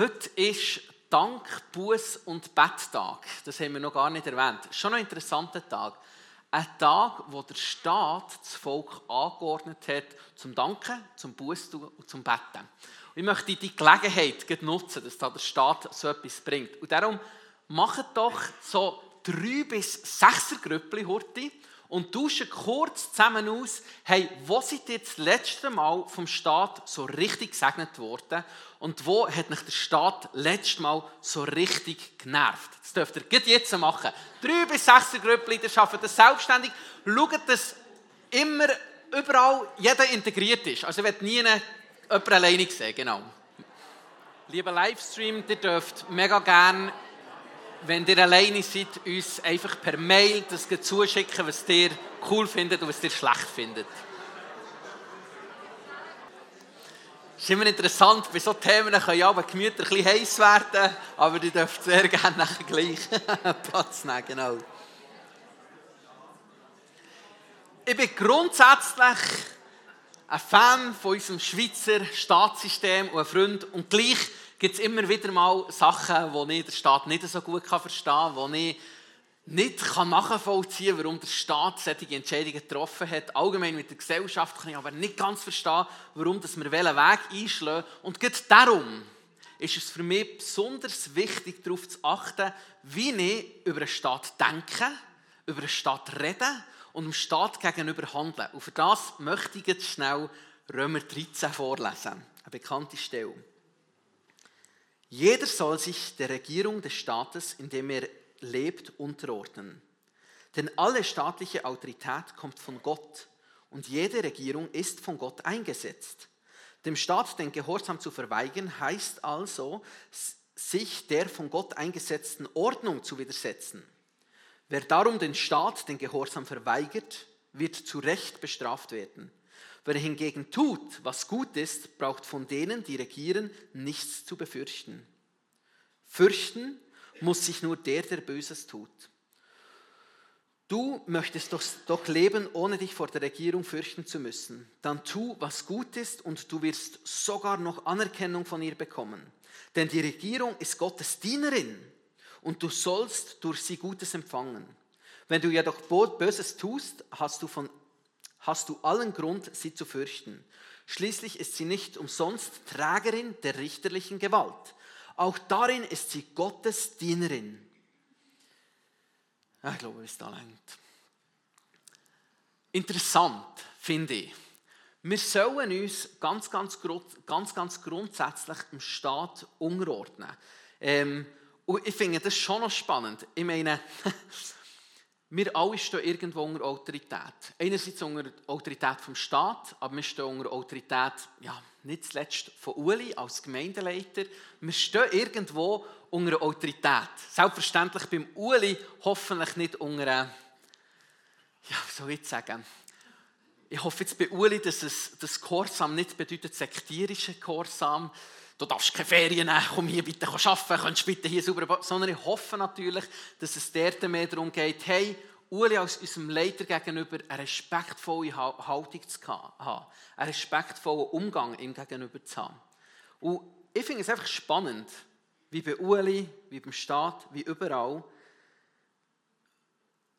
Heute ist Dank, Buß und Betttag. Das haben wir noch gar nicht erwähnt. Schon ein interessanter Tag. Ein Tag, wo der Staat das Volk angeordnet hat, zum Danken, zum Buß und zum Betten. Und ich möchte die Gelegenheit nutzen, dass da der Staat so etwas bringt. Und darum macht doch so drei bis sechser Grüppli heute und tauschen kurz zusammen aus, hey, wo seid ihr das letzte Mal vom Staat so richtig gesegnet worden und wo hat mich der Staat letztes Mal so richtig genervt? Das dürft ihr jetzt machen. Drei bis sechs Grüppli, ihr schafft das selbstständig. Schaut, dass immer, überall jeder integriert ist. Also ich werde nie jemanden alleine sehen, genau. Lieber Livestream, ihr dürft mega gerne wenn ihr alleine seid, uns einfach per Mail das zuschicken, was ihr cool findet und was ihr schlecht findet. Es ist immer interessant, bei solchen Themen können ja die Gemüter ein bisschen heiß werden, aber ihr dürft sehr gerne nachher gleich Platz nehmen, genau. Ich bin grundsätzlich ein Fan von unserem Schweizer Staatssystem und ein Freund und gleich gibt es immer wieder mal Sachen, die ich der Staat nicht so gut verstehen kann, wo ich nicht nachvollziehen kann, warum der Staat solche Entscheidungen getroffen hat. Allgemein mit der Gesellschaft kann ich aber nicht ganz verstehen, warum wir welchen Weg einschlagen. Und gerade darum ist es für mich besonders wichtig, darauf zu achten, wie ich über einen Staat denke, über einen Staat rede und dem Staat gegenüber handle. Und für das möchte ich jetzt schnell Römer 13 vorlesen, eine bekannte Stelle. Jeder soll sich der Regierung des Staates, in dem er lebt, unterordnen. Denn alle staatliche Autorität kommt von Gott und jede Regierung ist von Gott eingesetzt. Dem Staat den Gehorsam zu verweigern heißt also, sich der von Gott eingesetzten Ordnung zu widersetzen. Wer darum den Staat den Gehorsam verweigert, wird zu Recht bestraft werden. Wer hingegen tut, was gut ist, braucht von denen, die regieren, nichts zu befürchten. Fürchten muss sich nur der, der Böses tut. Du möchtest doch, doch leben, ohne dich vor der Regierung fürchten zu müssen. Dann tu, was gut ist, und du wirst sogar noch Anerkennung von ihr bekommen. Denn die Regierung ist Gottes Dienerin, und du sollst durch sie Gutes empfangen. Wenn du jedoch Böses tust, hast du von hast du allen Grund, sie zu fürchten. Schließlich ist sie nicht umsonst Trägerin der richterlichen Gewalt. Auch darin ist sie Gottes Dienerin. Ich glaube, es da lenkt. Interessant finde ich. Wir sollen uns ganz, ganz, ganz, ganz grundsätzlich im Staat unterordnen. Ähm, und ich finde das schon noch spannend. Ich meine, wir alle stehen irgendwo unter Autorität. Einerseits unter Autorität vom Staat, aber wir stehen unter Autorität, ja, nicht zuletzt von Uli als Gemeindeleiter. Wir stehen irgendwo unter Autorität. Selbstverständlich beim Uli hoffentlich nicht unter, ja, wie soll ich sagen, ich hoffe jetzt bei Uli, dass es das Gehorsam nicht bedeutet sektierische Gehorsam. Du darfst keine Ferien nehmen, komm hier bitte arbeiten, kannst bitte hier sauber Sondern ich hoffe natürlich, dass es dort mehr darum geht, hey, Uli als unserem Leiter gegenüber eine respektvolle Haltung zu haben, einen respektvollen Umgang ihm gegenüber zu haben. Und ich finde es einfach spannend, wie bei Uli, wie beim Staat, wie überall,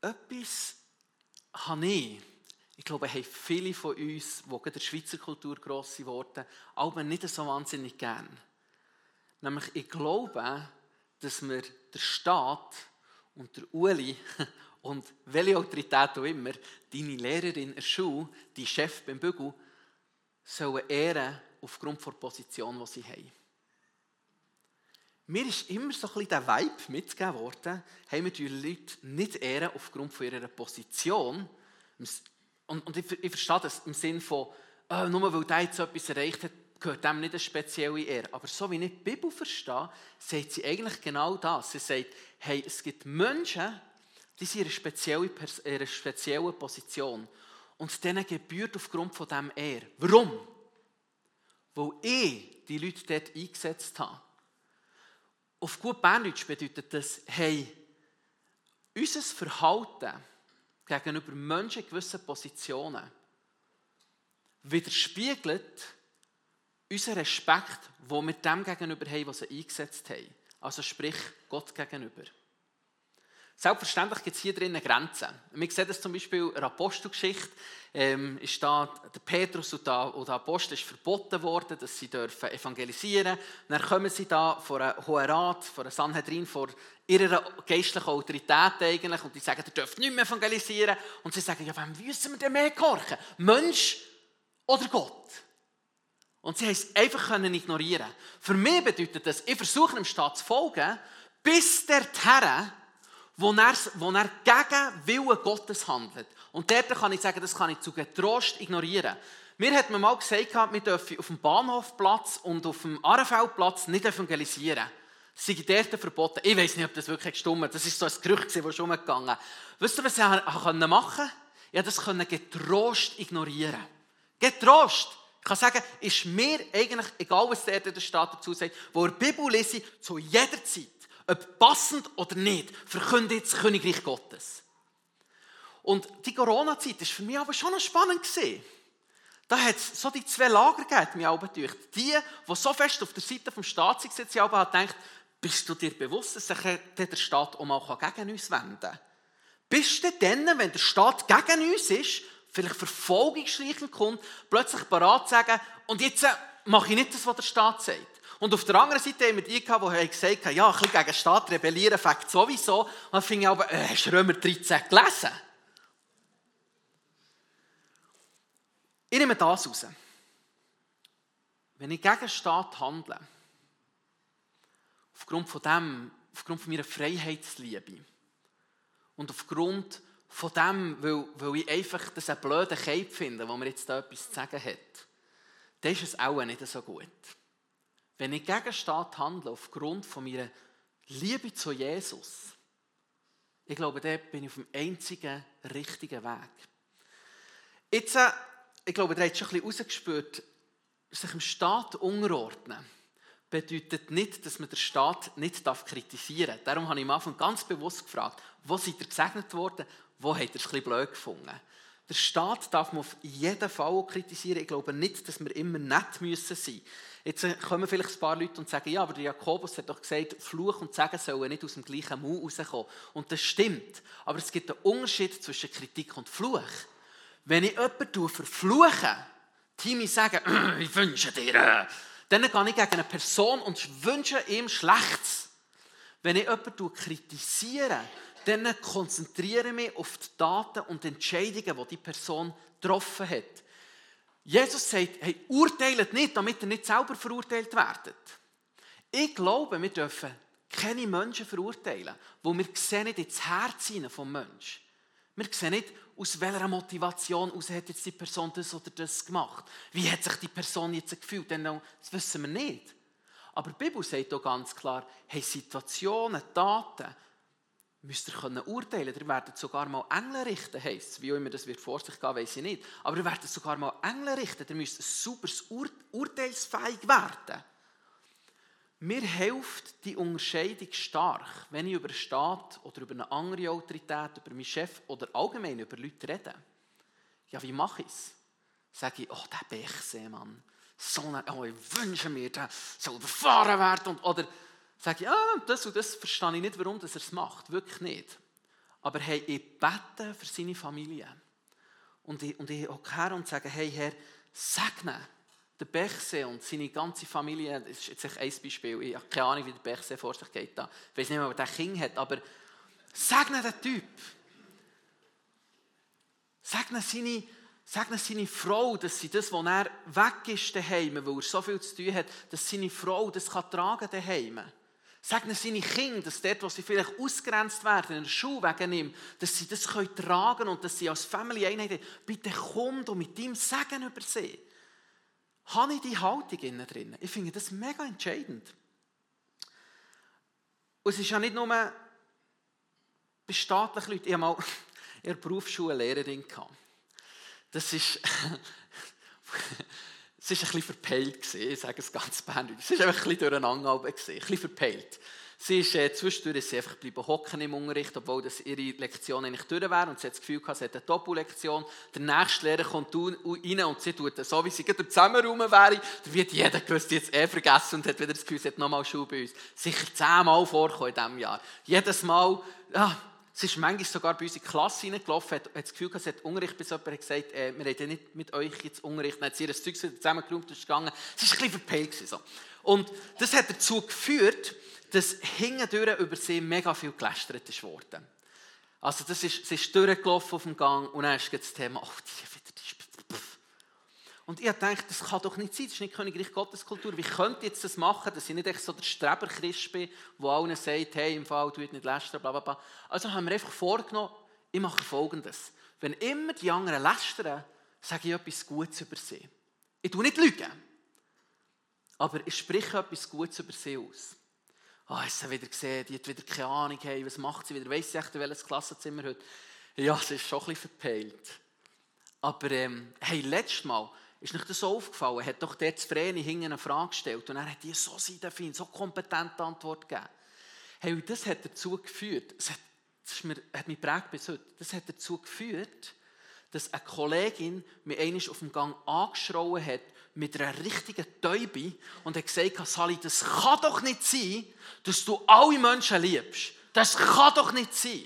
etwas habe ich, ich glaube, haben viele von uns, die der Schweizer Kultur gross geworden aber nicht so wahnsinnig gern. Nämlich, ich glaube, dass wir der Staat und der Uli und welche Autorität auch immer, deine Lehrerin in der Schule, dein Chef beim Bügel, sollen ehren aufgrund der Position, die sie haben. Mir ist immer so ein bisschen der Vibe mitgegeben worden, haben wir die Leute nicht ehren aufgrund ihrer Position. Und, und ich, ich, verstehe das im Sinne von, oh, nur weil der jetzt etwas erreicht hat, gehört dem nicht eine spezielle Ehre. Aber so wie ich die Bibel verstehe, sagt sie eigentlich genau das. Sie sagt, hey, es gibt Menschen, die sind in einer speziellen, in einer speziellen Position. Und denen gebührt aufgrund von dem er. Warum? Weil ich die Leute dort eingesetzt habe. Auf gut Berndeutsch bedeutet das, hey, unser Verhalten gegenüber Menschen in gewissen Positionen widerspiegelt unser Respekt, den wir dem gegenüber haben, was sie eingesetzt haben. Also sprich Gott gegenüber. Selbstverständlich gibt es hier drinnen Grenzen. Wir sehen das zum Beispiel in der Apostelgeschichte. Ähm, ist da, der Petrus und der, Apostel ist verboten worden, dass sie dürfen evangelisieren dürfen. Dann kommen sie da vor einem Hohen Rat, vor einem Sanhedrin, vor ihrer geistlichen Autorität eigentlich und die sagen, ihr dürft nicht mehr evangelisieren. Und sie sagen, ja, wem müssen wir denn mehr gehorchen? Mensch oder Gott? Und sie haben es einfach können ignorieren. Für mich bedeutet das, ich versuche dem Staat zu folgen, bis der Herr wo er, wo er gegen Willen Gottes handelt. Und dort kann ich sagen, das kann ich zu Getrost ignorieren. Mir hat man mal gesagt, wir dürfen auf dem Bahnhofplatz und auf dem Arenfeldplatz nicht evangelisieren. Das sei dort verboten. Ich weiß nicht, ob das wirklich gestimmt hat. Das ist so ein Gerücht, das schon umgegangen Wisst ihr, was ich machen konnte? Ich konnte das getrost ignorieren. Getrost! Ich kann sagen, ist mir eigentlich egal, was der in der Stadt dazu sagt, wo er Bibel lese, zu jeder Zeit ob passend oder nicht, verkündet das Königreich Gottes. Und die Corona-Zeit war für mich aber schon noch spannend. Da hat es so die zwei Lager gegeben, mir auch. Die, die so fest auf der Seite des Staats sitzen, haben gedacht, bist du dir bewusst, dass sich der Staat auch mal gegen uns wenden kann? Bist du denn, wenn der Staat gegen uns ist, vielleicht verfolgungsschleichend kommt, plötzlich parat zu sagen, und jetzt mache ich nicht das, was der Staat sagt? Und auf der anderen Seite haben wir die gehabt, die gesagt haben, ja, ein bisschen gegen den Staat rebellieren fängt sowieso. Und dann fing ich aber, äh, hast du Römer 13 gelesen? Ich nehme das raus. Wenn ich gegen den Staat handle, aufgrund von dem, aufgrund von meiner Freiheitsliebe und aufgrund von dem, weil, weil ich einfach das einen blöden Cape finde, wo mir jetzt da etwas zu sagen hat, dann ist es auch nicht so gut. Wenn ich gegen Staat handle, aufgrund von meiner Liebe zu Jesus, ich glaube, da bin ich auf dem einzigen richtigen Weg. Jetzt, äh, ich glaube, ihr habt schon ein bisschen rausgespürt, sich dem Staat unterordnen bedeutet nicht, dass man den Staat nicht kritisieren darf. Darum habe ich am Anfang ganz bewusst gefragt, wo seid ihr gesegnet worden, wo habt ihr es ein bisschen blöd gefunden. Der Staat darf man auf jeden Fall kritisieren. Ich glaube nicht, dass wir immer nett sein müssen. Jetzt äh, kommen vielleicht ein paar Leute und sagen, ja, aber der Jakobus hat doch gesagt, Fluch und Segen sollen nicht aus dem gleichen Mund rauskommen. Und das stimmt. Aber es gibt einen Unterschied zwischen Kritik und Fluch. Wenn ich jemanden verfluche, Timmy sagen, ich wünsche dir, äh, dann gehe ich gegen eine Person und wünsche ihm Schlechtes. Wenn ich jemanden kritisiere, dann konzentriere ich mich auf die Daten und Entscheidungen, die die Person getroffen hat. Jesus sagt, hey, urteilt nicht, damit ihr nicht selber verurteilt werdet. Ich glaube, wir dürfen keine Menschen verurteilen, wo wir sehen nicht ins Herz hinein vom Menschen. Wir sehen nicht, aus welcher Motivation aus hat jetzt die Person das oder das gemacht. Wie hat sich die Person jetzt gefühlt? Das wissen wir nicht. Aber die Bibel sagt auch ganz klar, hey, Situationen, Daten, müsst ihr können urteilen. Ihr werdet sogar mal Engel richten, heisst es. Wie auch immer das wird vor sich gehen, weiß ich nicht. Aber ihr werdet sogar mal Engel richten. Ihr müsst super Ur urteilsfähig werden. Mir hilft die Unterscheidung stark, wenn ich über einen Staat oder über eine andere Autorität, über meinen Chef oder allgemein über Leute rede. Ja, wie mache ich es? Sage ich, oh, der Bechseemann, so eine, oh, ich wünsche mir, der soll überfahren werden. Und, oder sage ich, ah, das und das verstehe ich nicht, warum er es macht. Wirklich nicht. Aber hey, ich bete für seine Familie. Und ich, und ich hocke her und sage, hey Herr, segne den Bechsee und seine ganze Familie. Das ist jetzt ein Beispiel. Ich habe keine Ahnung, wie der Bechsee vor sich geht. Ich weiß nicht mehr, ob er Kind hat, aber segne den Typ. Segne seine, segne seine Frau, dass sie das, wo er weg ist daheim, weil er so viel zu tun hat, dass seine Frau das kann tragen daheim. Segne seine Kinder, dass dort, wo sie vielleicht ausgrenzt werden, in der Schule wegen ihm, dass sie das können tragen und dass sie als Family Einheit bitte komm und mit ihm Segen über sie. Habe ich die Haltung innen drin? Ich finde das mega entscheidend. Und es ist ja nicht nur bei staatlichen Leuten. Ich habe mal in Berufsschule eine Lehrerin. Das ist, es war ein bisschen verpeilt. Ich sage es ganz bändig. Es war einfach ein bisschen durcheinander. Ein bisschen verpeilt. Sie ist äh, zwischendurch sie einfach bleiben hocken im Unterricht, obwohl das ihre Lektion eigentlich durch wäre. Und sie hat das Gefühl gehabt, sie hat eine Doppellektion. Der nächste Lehrer kommt rein und sie tut so, wie sie gerade Zusammenraum wäre. Da wird jeder gewusst, jetzt eh vergessen und hat wieder das Gefühl, sie hat nochmal Schule bei uns. Sicher zehnmal vorgekommen in diesem Jahr. Jedes Mal, ja, Sie ist manchmal sogar bei uns in die Klasse hineingelaufen, hat, hat das Gefühl gehabt, sie hat Unterricht, bis jemand hat gesagt, äh, wir reden nicht mit euch jetzt Unterricht. Dann hat sie ihr Zeug zusammengeräumt und ist gegangen. Sie war ein bisschen verpeilt. So. Und das hat dazu geführt, dass hintendurch über sie mega viel gelästert worden. Also das ist, sie ist durchgelaufen auf dem Gang und dann ist das Thema, oh, die. Und ich dachte, das kann doch nicht sein, das ist nicht Königreich Gotteskultur. Wie könnte ich jetzt das machen, dass ich nicht echt so der Streberchrist bin, der allen sagt, hey, im Fall, du nicht lästern, bla bla bla. Also haben wir einfach vorgenommen, ich mache Folgendes. Wenn immer die anderen lästern, sage ich etwas Gutes über sie. Ich tue nicht lügen, aber ich spreche etwas Gutes über sie aus oh, hast sie wieder gesehen, die hat wieder keine Ahnung, hey, was macht sie wieder, weiss sie echt, welches Klassenzimmer heute? Ja, sie ist schon ein bisschen verpeilt. Aber ähm, hey, letztes Mal ist nicht das aufgefallen, hat doch der Vreni hinten eine Frage gestellt und er hat die so seidefein, so kompetente Antwort gegeben. Hey, das hat dazu geführt, das hat, das mir, hat mich prägt bis heute, das hat dazu geführt, dass eine Kollegin mich einmal auf dem Gang angeschrauen hat mit einer richtigen Täube und hat gesagt, Sally, das kann doch nicht sein, dass du alle Menschen liebst. Das kann doch nicht sein.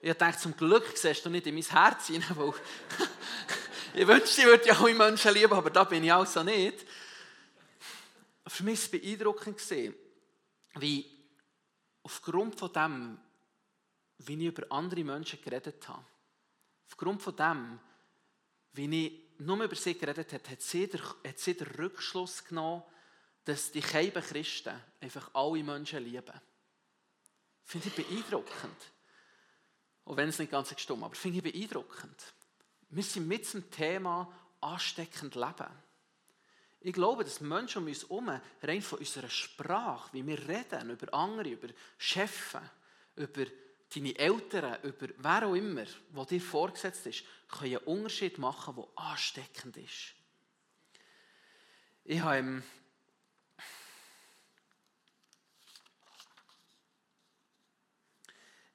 Ich dachte, zum Glück siehst du nicht in mein Herz hinein, weil ich wünschte, ich würde ja alle Menschen lieben, aber da bin ich also nicht. Für mich war es beeindruckend, wie aufgrund von dem, wie ich über andere Menschen geredet habe, aufgrund von dem, wie ich nur über sie geredet habe, hat sie, der, hat sie den Rückschluss genommen, dass die Keiben Christen einfach alle Menschen lieben. Finde ich beeindruckend. Auch wenn es nicht ganz stumm aber finde ich beeindruckend. Wir sind mit dem Thema ansteckend leben. Ich glaube, dass Menschen um uns herum rein von unserer Sprache, wie wir reden, über andere, über Chefs, über deine Eltern, über wer auch immer, der dir vorgesetzt ist, können einen Unterschied machen, der ansteckend ist. Ich habe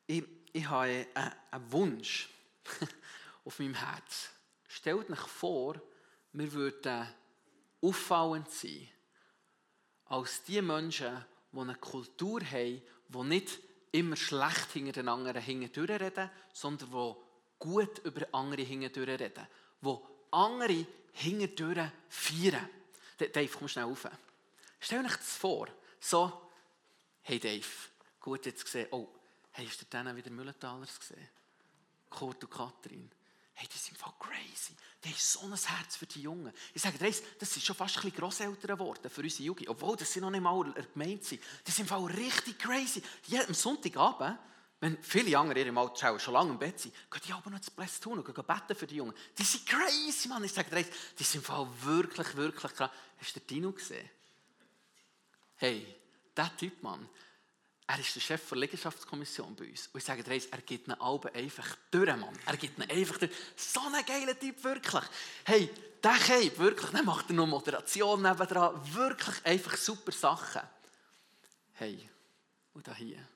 ich, ich habe einen Wunsch auf meinem Herz. Stellt euch vor, wir würden auffallend sein als die Menschen, die eine Kultur haben, die nicht immer schlecht hinter den anderen hindurch reden, sondern die gut über andere hindurch reden. Die andere hindurch feiern. Dave, komm schnell rauf. Stell dir das vor. So, hey Dave, gut jetzt gesehen. Oh, hast du dann wieder Müllentalers gesehen? Kurt und Katrin. Hey, die sind voll crazy. Die haben so ein Herz für die Jungen. Ich sage dir, das sind schon fast ein bisschen Grosseltern geworden für unsere Jugend. Obwohl, das sind noch nicht mal gemeint sind. Die sind voll richtig crazy. Die am Sonntagabend, wenn viele andere ihre Alter schon lange im Bett sind, gehen die aber noch zu Bless tun und gehen beten für die Jungen. Die sind crazy, Mann. Ich sage dir, die sind voll wirklich, wirklich krass. Hast du den Dino gesehen? Hey, der Typ, Mann, er ist der Chef der Liegenschaftskommission bei uns. Und ich sage dir er gibt einen Alben einfach durch, Mann. Er gibt ihn einfach durch. So ein geiler Typ, wirklich. Hey, der Cape, wirklich, dann macht er noch Moderation nebendran. Wirklich einfach super Sachen. Hey, und da hier,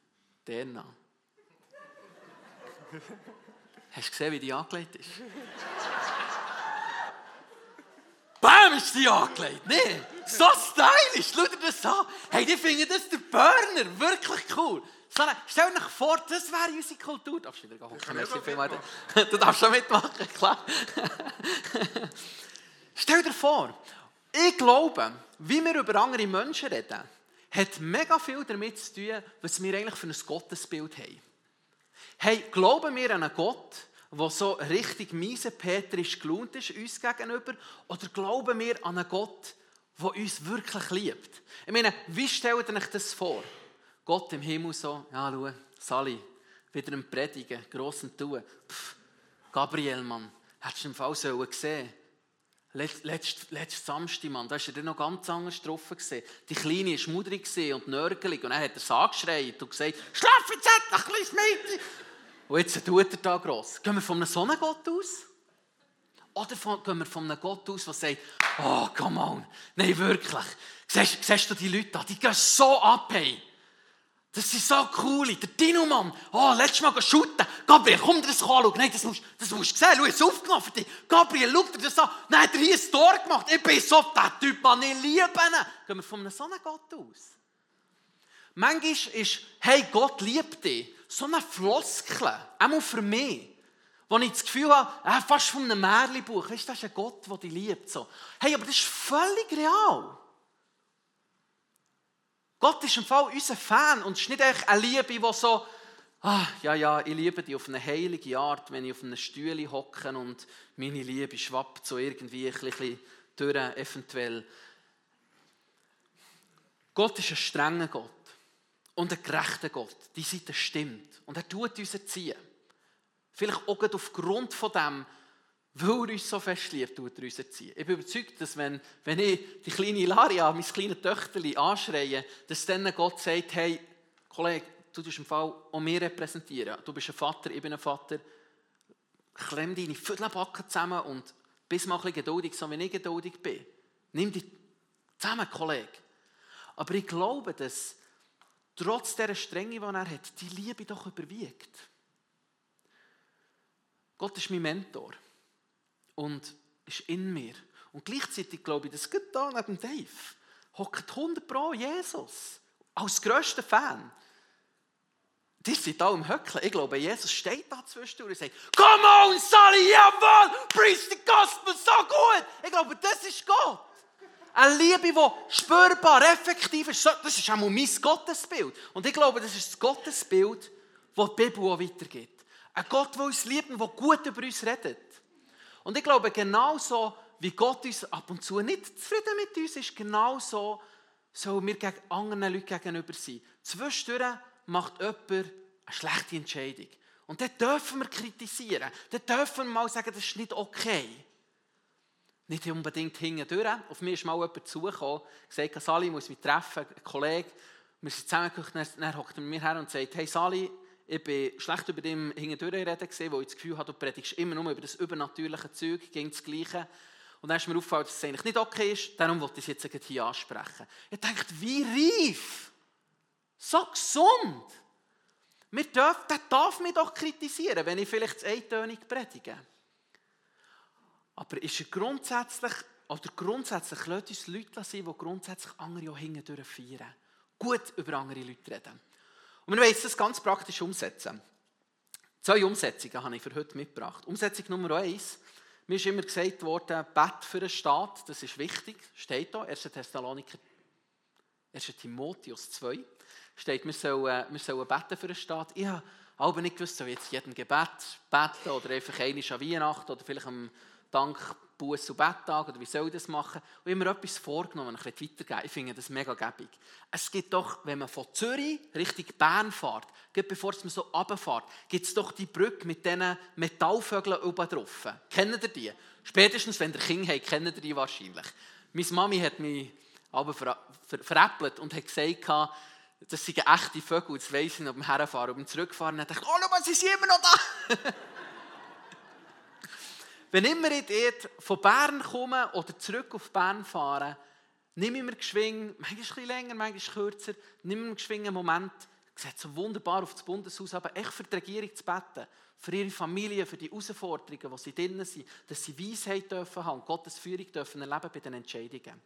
der noch. Hast du gesehen, wie die angelegt ist? Bam, ist die angelegt. Nee, so stylisch. Schau dir das an. Hey, die finden das der Burner. Wirklich cool. Stell dir vor, das wäre unsere Kultur. Darfst du wieder? Du darfst schon mitmachen, klar. Stell dir vor, ich glaube, wie wir über andere Menschen reden, hat mega viel damit zu tun, was wir eigentlich für ein Gottesbild haben. Hey, glauben wir an einen Gott, der so richtig miesepetrisch gelohnt ist uns gegenüber? Oder glauben wir an einen Gott, der uns wirklich liebt? Ich meine, wie stellt ihr euch das vor? Gott im Himmel so, ja, schau, Sally, wieder ein Predigen, grossen Tun. Pff, Gabriel, Mann, hättest du im Fall sollen sehen Letzten letzt Samstag, Mann, da war er noch ganz anders getroffen. Die Kleine war schmudrig und nörgelig. Und dann hat er es angeschreit und gesagt, schlaf jetzt endlich, kleines Mädchen. Und jetzt tut er da gross. Gehen wir von einem Sonnengott aus? Oder von, gehen wir von einem Gott aus, der sagt, oh, come on, nein, wirklich. Siehst, siehst du die Leute da, die gehen so ab, hey. Das sind so cool. Der Dino-Mann, oh, letztes Mal shooten. Gabriel, komm dir das anschauen. Nein, das musst, das musst du sehen. Schau, es aufgenommen für dich. Gabriel, schau dir das an. Nein, hat er hier ein Tor gemacht. Ich bin so der Typ, man, ich liebe ihn. Gehen wir von einem so einem Gott aus. Manchmal ist, hey, Gott liebt dich, so eine Floskel, auch für mich, wo ich das Gefühl habe, äh, fast von einem Märchenbuch, weißt, das ist ein Gott, der dich liebt. So. Hey, aber das ist völlig real. Gott ist im Fall unser Fan und es ist nicht echt eine Liebe, die so, ah, ja, ja, ich liebe dich auf eine heilige Art, wenn ich auf einem Stuhl hocke und meine Liebe schwappt so irgendwie ein bisschen durch, eventuell. Gott ist ein strenger Gott und ein gerechter Gott. Die Seite stimmt. Und er tut uns erziehen. Vielleicht auch aufgrund von dem, weil er uns so fest liebt, tut er uns erziehen. Ich bin überzeugt, dass wenn, wenn ich die kleine Ilaria, mein kleines Töchterli anschreie, dass dann Gott sagt, hey, Kollege, du tust im Fall auch mich repräsentieren. Du bist ein Vater, ich bin ein Vater. Klemm deine Viertelbacken zusammen und bist mal ein bisschen geduldig, so wie ich geduldig bin. Nimm dich zusammen, Kollege. Aber ich glaube, dass trotz dieser Strenge, die er hat, die Liebe doch überwiegt. Gott ist mein Mentor und ist in mir. Und gleichzeitig glaube ich, dass Gott da neben Dave hockt 100 Pro Jesus als grösster Fan. Die sind da im Höckeln. Ich glaube, Jesus steht da zwischendurch und sagt, Come on, Sally, jawohl, preach the gospel, so gut. Ich glaube, das ist Gott. Eine Liebe, die spürbar, effektiv ist. Das ist auch mein Gottesbild. Und ich glaube, das ist das Gottesbild, das die Bibel auch weitergibt. Ein Gott, der uns liebt und der gut über uns redet. Und ich glaube, genauso wie Gott uns ab und zu nicht zufrieden mit uns ist, genauso sollen wir gegen anderen Leuten gegenüber sein. Zwischendurch macht jemand eine schlechte Entscheidung. Und dann dürfen wir kritisieren. Dann dürfen wir mal sagen, das ist nicht okay. Nicht unbedingt hindurch. Auf mich ist mal jemand zugekommen, gesagt, Sali, muss mich treffen, ein Kollege. Wir sind zusammengekommen, dann, dann hockt er mir her und sagt, hey Sali, ich bin schlecht über dem hindurch reden wo ich das Gefühl habe, du predigst immer nur über das übernatürliche Zeug, gegen das Gleiche. Und dann ist mir aufgefallen, dass es eigentlich nicht okay ist, darum wollte ich es jetzt hier ansprechen. Ich dachte, wie reif, so gesund. Wir dürfen, der darf mich doch kritisieren, wenn ich vielleicht eintönig predige. Aber ist er grundsätzlich, oder grundsätzlich, lässt uns Leute sein, die grundsätzlich andere auch hindurch feiern. Gut über andere Leute reden. Und wir wollen das ganz praktisch umsetzen. Zwei Umsetzungen habe ich für heute mitgebracht. Umsetzung Nummer eins. Mir ist immer gesagt worden, Bett für einen Staat, das ist wichtig. Steht da, 1. Thessaloniker, 1. Timotheus 2. Steht, wir sollen, wir sollen beten für einen Staat. Ich habe aber nicht gewusst, soll jetzt jeden Gebet beten oder einfach einmal an Weihnachten oder vielleicht am Dank Buß- und Betttag oder wie soll ich das machen? Und immer etwas vorgenommen, ein bisschen weitergeben. Ich finde das mega gäbig. Es gibt doch, wenn man von Zürich Richtung Bern fährt, bevor man so runterfährt, gibt es doch die Brücke mit diesen Metallvögeln oben drauf. Kennen ihr die? Spätestens, wenn ihr Kinder habt, kennen ihr die wahrscheinlich. Meine Mami hat mich aber ver ver veräppelt und hat gesagt, das sind echte Vögel, das weiss ich nicht, beim Herfahren und beim Zurückfahren. Und dachte ich, oh, schau, sie sind immer noch da. Wenn immer ich von Bern komme oder zurück auf Bern fahre, ich mir geschwing, manchmal bisschen länger, manchmal kürzer, ich mir geschwing einen Moment, sieht so wunderbar auf das Bundeshaus, aber echt für die Regierung zu beten, für ihre Familie, für die Herausforderungen, wo sie drinnen sind, dass sie Weisheit dürfen haben, Gottes Führung dürfen erleben bei den Entscheidungen.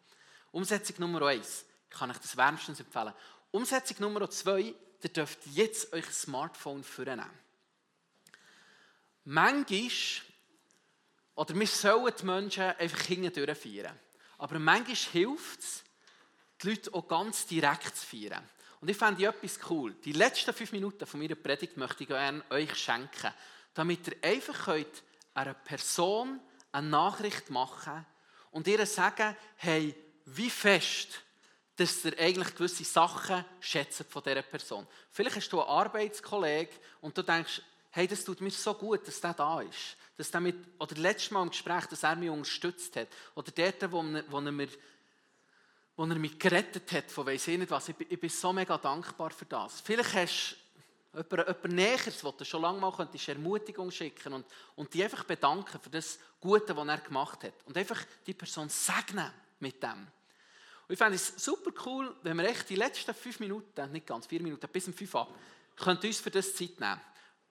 Umsetzung Nummer eins, ich kann euch das wärmstens empfehlen. Umsetzung Nummer zwei, ihr dürft jetzt euch Smartphone vornehmen. Manchmal oder wir sollen die Menschen einfach hindurch feiern. Aber manchmal hilft es, die Leute auch ganz direkt zu feiern. Und ich fände etwas cool. Die letzten fünf Minuten von meiner Predigt möchte ich gerne euch schenken, damit ihr einfach könnt einer Person eine Nachricht machen und ihr sagen, hey, wie fest, dass ihr eigentlich gewisse Sachen schätzt von dieser Person. Vielleicht hast du einen Arbeitskollegen und du denkst, hey, das tut mir so gut, dass der da ist dass damit, oder letztes Mal im Gespräch, dass er mich unterstützt hat, oder dort, wo, wo, er mir, wo er mich gerettet hat, von weiss ich nicht was, ich, ich bin so mega dankbar für das. Vielleicht hast du Jemand, jemand Näheres, wo du schon lange mal könntest Ermutigung schicken und, und die einfach bedanken für das Gute, was er gemacht hat. Und einfach die Person segnen mit dem. Und ich fände es super cool, wenn wir echt die letzten fünf Minuten, nicht ganz, vier Minuten, bis um fünf ab, könnt uns für das Zeit nehmen.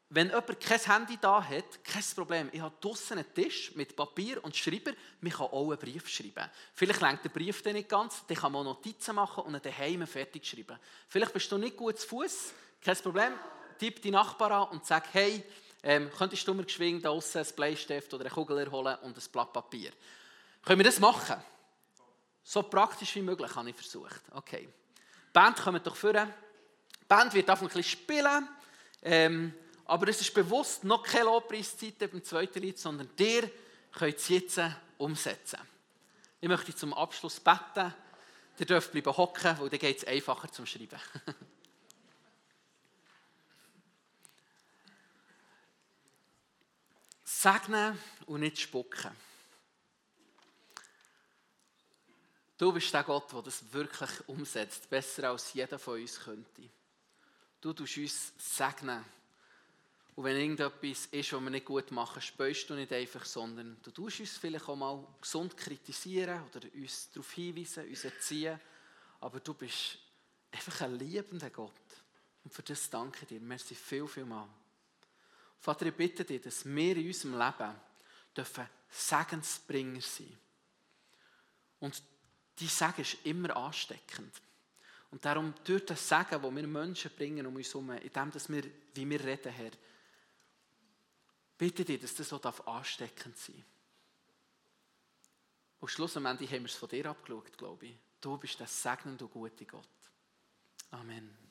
Wenn jemand kein Handy da hat, kein Problem. Ich habe draussen einen Tisch mit Papier und Schreiber. Man kann auch einen Brief schreiben. Vielleicht längt der Brief dann nicht ganz, dann kann man Notizen machen und ihn daheim fertig schreiben. Vielleicht bist du nicht gut zu Fuß, kein Problem. Tipp die Nachbarn an und sag, hey, ähm, könntest du mir geschwind da draussen ein Bleistift oder eine Kugel erholen und ein Blatt Papier? Können wir das machen? So praktisch wie möglich habe ich versucht. Okay. Die Band kommt doch vor. Die Band wird einfach ein bisschen spielen. Ähm, aber es ist bewusst noch keine Lobpreiszeit beim zweiten Lied, sondern dir könnt es jetzt umsetzen. Ich möchte zum Abschluss beten. Ihr dürft bleiben hocken, weil dann geht es einfacher zum Schreiben. Segnen und nicht spucken. Du bist der Gott, der das wirklich umsetzt, besser als jeder von uns könnte. Du tust uns segnen und wenn irgendetwas ist, was wir nicht gut machen, spürst du nicht einfach, sondern du tust uns vielleicht auch mal gesund kritisieren oder uns darauf hinweisen, uns erziehen. Aber du bist einfach ein liebender Gott. Und für das danke ich dir. Merci viel, viel mal. Vater, ich bitte dich, dass wir in unserem Leben dürfen Segensbringer sein. Und die Segen ist immer ansteckend. Und darum durch das Segen, das wir Menschen bringen um uns herum, in dem, dass wir, wie wir reden, Herr, bitte dich, dass das so ansteckend sein darf. Und schlussendlich haben wir es von dir abgeschaut, glaube ich. Du bist der segnende und gute Gott. Amen.